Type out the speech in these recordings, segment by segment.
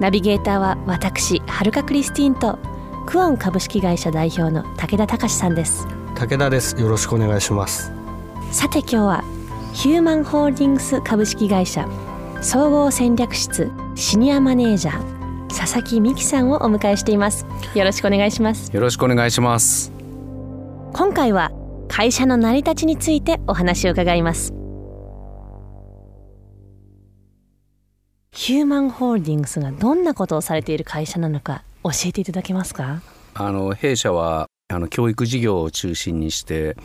ナビゲーターは私はるかクリスティンとクオン株式会社代表の武田隆さんです。武田です。よろしくお願いします。さて今日はヒューマンホールディングス株式会社総合戦略室シニアマネージャー佐々木美希さんをお迎えしています。よろしくお願いします。よろしくお願いします。今回は会社の成り立ちについてお話を伺いますヒューマンホールディングスがどんなことをされている会社なのか教えていただけますか？あの弊社はあの教育事業を中心にして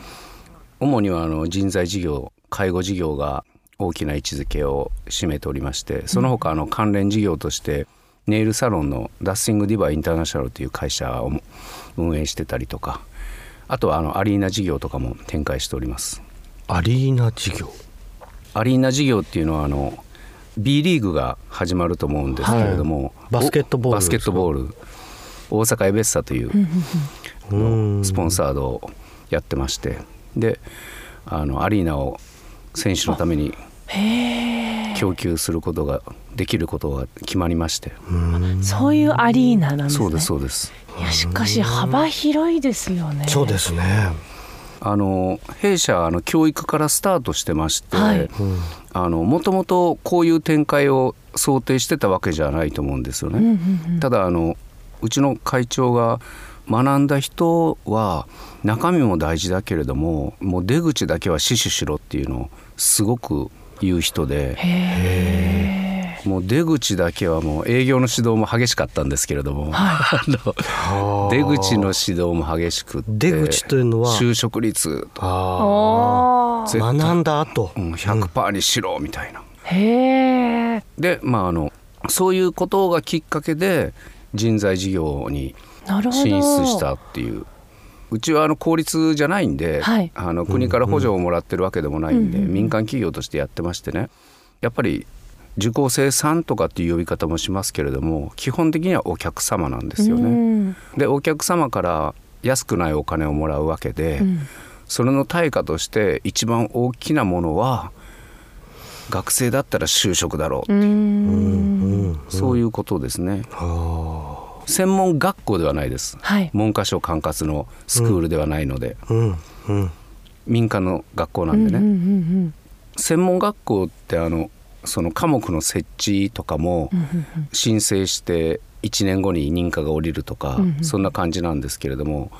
主にはあの人材事業介護事業が大きな位置づけを占めておりましてその他あの関連事業としてネイルサロンのダッシングディバインターナショナルという会社を運営してたりとかあとはあのアリーナ事業とかも展開しております。アリーナ事業？アリーナ事業っていうのはあの B リーグが始まると思うんですけれども、バスケットボールバスケットボール。大阪エベッサといううん。スポンサードをやってまして。であのアリーナを選手のために供給することができることが決まりまして。そういうアリーナなんですね。そうですそうです。いやしかし幅広いですよね。そうですねあの弊社はあの教育からスタートしてまして、はい。あのもともとこういう展開を想定してたわけじゃないと思うんですよね。うんうんうん。ただあのうちの会長が学んだ人は中身も大事だけれどももう出口だけは死守しろっていうのをすごく言う人でもう出口だけはもう営業の指導も激しかったんですけれども、あの出口の指導も激しくって出口というのは？就職率とあおー。絶対学んだ後？うん100%にしろみたいな。へえでまああのそういうことがきっかけで人材事業に進出したっていう。うちはあの公立じゃないんで、はい。あの国から補助をもらってるわけでもないんで、うんうん。民間企業としてやってましてね。やっぱり受講生さんとかっていう呼び方もしますけれども基本的にはお客様なんですようね。ん。でお客様から安くないお金をもらうわけで、うん。それの対価として一番大きなものは学生だったら就職だろう、う。ーん。うんそういうことですね。あ。専門学校ではないです。はい。文科省管轄のスクールではないので、ーうん。うん。民間の学校なんでね、うんうんうん。専門学校ってあのその科目の設置とかも申請して1年後に認可が下りるとか、そんな感じなんですけれども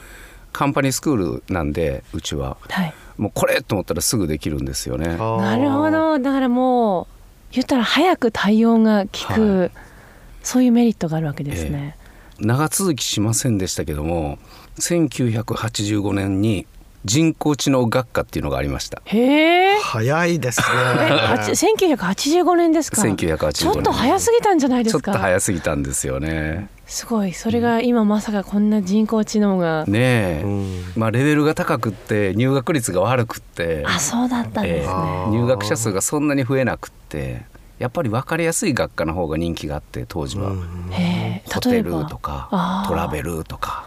カンパニースクールなんでうちは。はい。もうこれと思ったらすぐできるんですよね。なるほど。だからもう言ったら早く対応が効く、はい。そういうメリットがあるわけですね、長続きしませんでしたけども1985年に人工知能学科っていうのがありました。へえ。早いです えはちね1985年ですか？1985年。ちょっと早すぎたんじゃないでちょっとすか早すぎたんですよね。すごい。それが今まさかこんな人工知能が、ねえ、うん。まあレベルが高くって入学率が悪くって、あそうだったんですね、えあー入学者数がそんなに増えなくってやっぱり分かりやすい学科の方が人気があって当時は、うんへえ。ホテ例えば？ルとかトラベルとか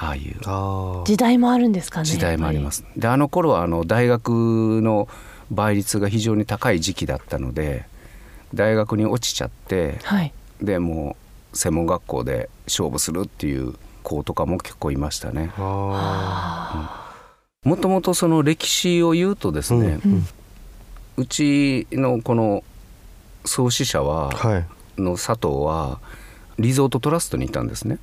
ああいう。時代もあるんですかね時代もあります。であの頃はあの大学の倍率が非常に高い時期だったので大学に落ちちゃってはい。でもう専門学校で勝負するっていう子とかも結構いましたね。あもともとその歴史を言うとですね、うん。うちのこの創始者は、ーはい。の佐藤はリゾートトラストにいたんですね。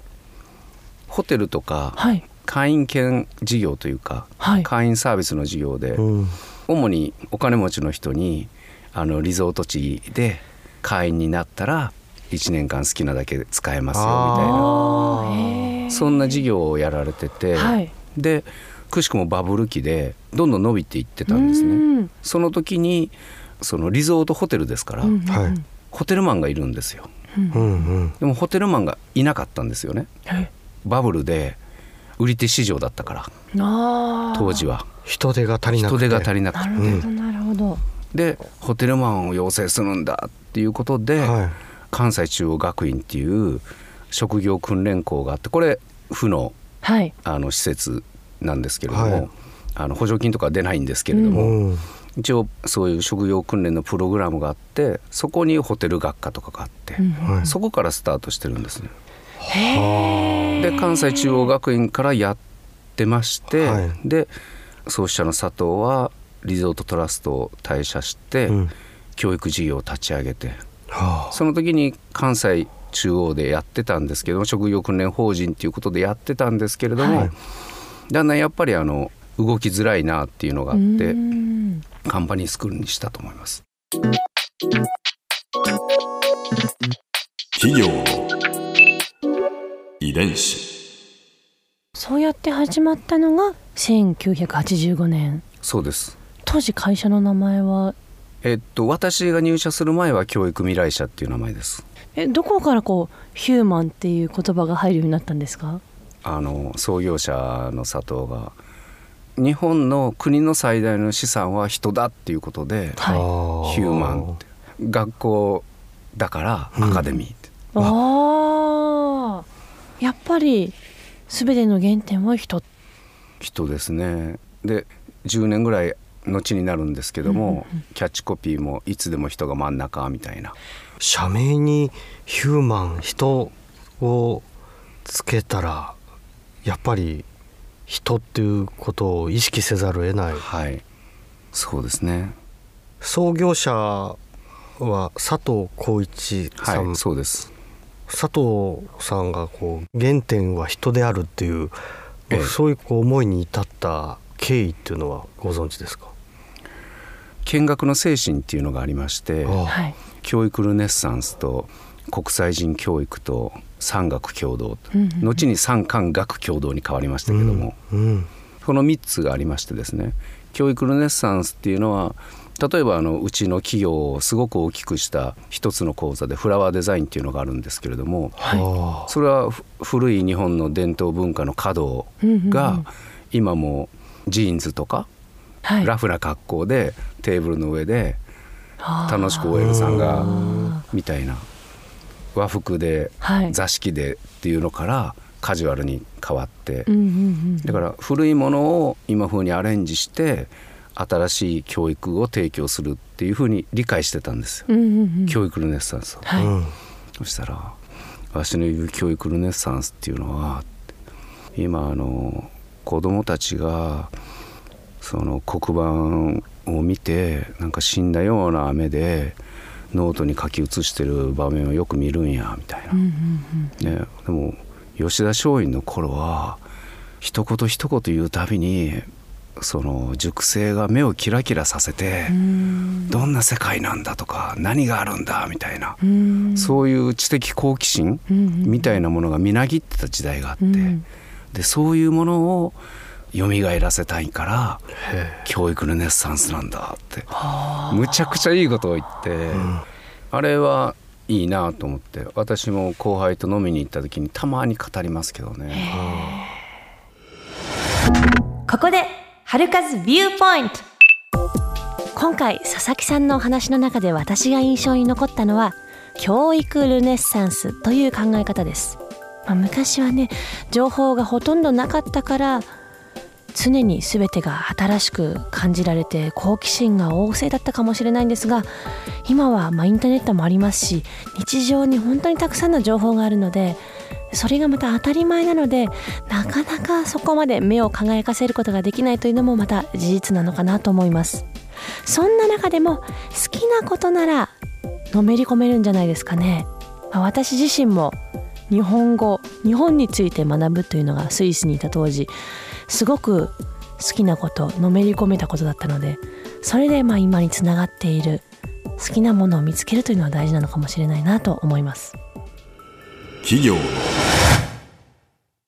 ホテルとかはい。会員権事業というか、はい。会員サービスの事業で、うん。主にお金持ちの人にあのリゾート地で会員になったら1年間好きなだけ使えますよみたいな。そんな事業をやられてて、はい。でくしくもバブル期でどんどん伸びていってたんですね。うんその時にそのリゾートホテルですから、うんうんホテルマンがいるんですよ。うんうん。でもホテルマンがいなかったんですよね。えバブルで売り手市場だったから。当時は。人手が足りなくて。人手が足りなくて。なるほどなるほど、でホテルマンを養成するんだっていうことで、はい。関西中央学院っていう職業訓練校があってこれ府のはい。あの施設なんですけれども、はい。あの補助金とかは出ないんですけれどうも、ん。一応そういう職業訓練のプログラムがあってそこにホテル学科とかがあって、うん。はい。そこからスタートしてるんですね。へで関西中央学院からやってまして、はい。で創始者の佐藤はリゾートトラストを退社して、うん。教育事業を立ち上げてはあ。その時に関西中央でやってたんですけども職業訓練法人っていうことでやってたんですけれども、はい。だんだんやっぱりあの動きづらいなっていうのがあってうん。カンパニースクールにしたと思います。企業伝子。そうやって始まったのが1985年。そうです。当時会社の名前は？えっと私が入社する前は教育未来社っていう名前です。えどこからこうヒューマンっていう言葉が入るようになったんですか？あの創業者の佐藤が日本の国の最大の資産は人だっていうことではヒューマンって。学校だからアカデミーって、いああぱり全ての原点は人人ですね。で10年ぐらい後になるんですけども、キャッチコピーも「いつでも人が真ん中」みたいな。社名にヒューマン人をつけたらやっぱり人っていうことを意識せざるを得ない。はい。そうですね。創業者は佐藤浩一さん、はいそうです佐藤さんがこう原点は人であるっていう、ええ。そういうこう思いに至った経緯っていうのはご存知ですか？見学の精神っていうのがありまして教育ルネッサンスと国際人教育と産学共同と、うんうんうん。後に産官学共同に変わりましたけども、うんこの3つがありましてですね教育ルネッサンスっていうのは例えばあのうちの企業をすごく大きくした一つの講座でフラワーデザインっていうのがあるんですけれどもはそれはふ古い日本の伝統文化の華道が今もジーンズとかはい。ラフな格好でテーブルの上で楽しく OL さんがあみたいな和服ではい。座敷でっていうのからカジュアルに変わって。だから古いものを今風にアレンジして新しい教育を提供するっていう風に理解してたんですよ、うんうんうん。教育ルネッサンスを、はい、うんそしたら「わしの言う教育ルネッサンスっていうのは今あの子供たちがその黒板を見てなんか死んだような雨でノートに書き写してる場面をよく見るんやみたいな、うんうん。ね、でも吉田松陰の頃は一言一言言うたびにその熟成が目をキラキラさせて、うん。どんな世界なんだとか何があるんだみたいな、うん。そういう知的好奇心うんうん。みたいなものがみなぎってた時代があって、うん。でそういうものを蘇らせたいからへ教育ルネッサンスなんだってはあ。むちゃくちゃいいことを言って、あれはいいなと思って私も後輩と飲みに行った時にたまに語りますけどね。ここで春風ビューポイント今回佐々木さんのお話の中で私が印象に残ったのは教育ルネッサンスという考え方です、まあ、昔はね情報がほとんどなかったから常に全てが新しく感じられて好奇心が旺盛だったかもしれないんですが今はまインターネットもありますし日常に本当にたくさんの情報があるのでそれがまた当たり前なのでなかなかそこまで目を輝かせることができないというのもまた事実なのかなと思います。そんな中でも好きなことならのめり込めるんじゃないですかね、まあ私自身も日本語日本について学ぶというのがスイスにいた当時すごく好きなことのめり込めたことだったのでそれでまあ今につながっている好きなものを見つけるというのは大事なのかもしれないなと思います。企業の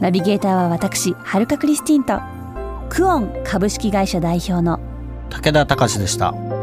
ナビゲーターは私はるかクリスティンとクオン株式会社代表の武田隆でした。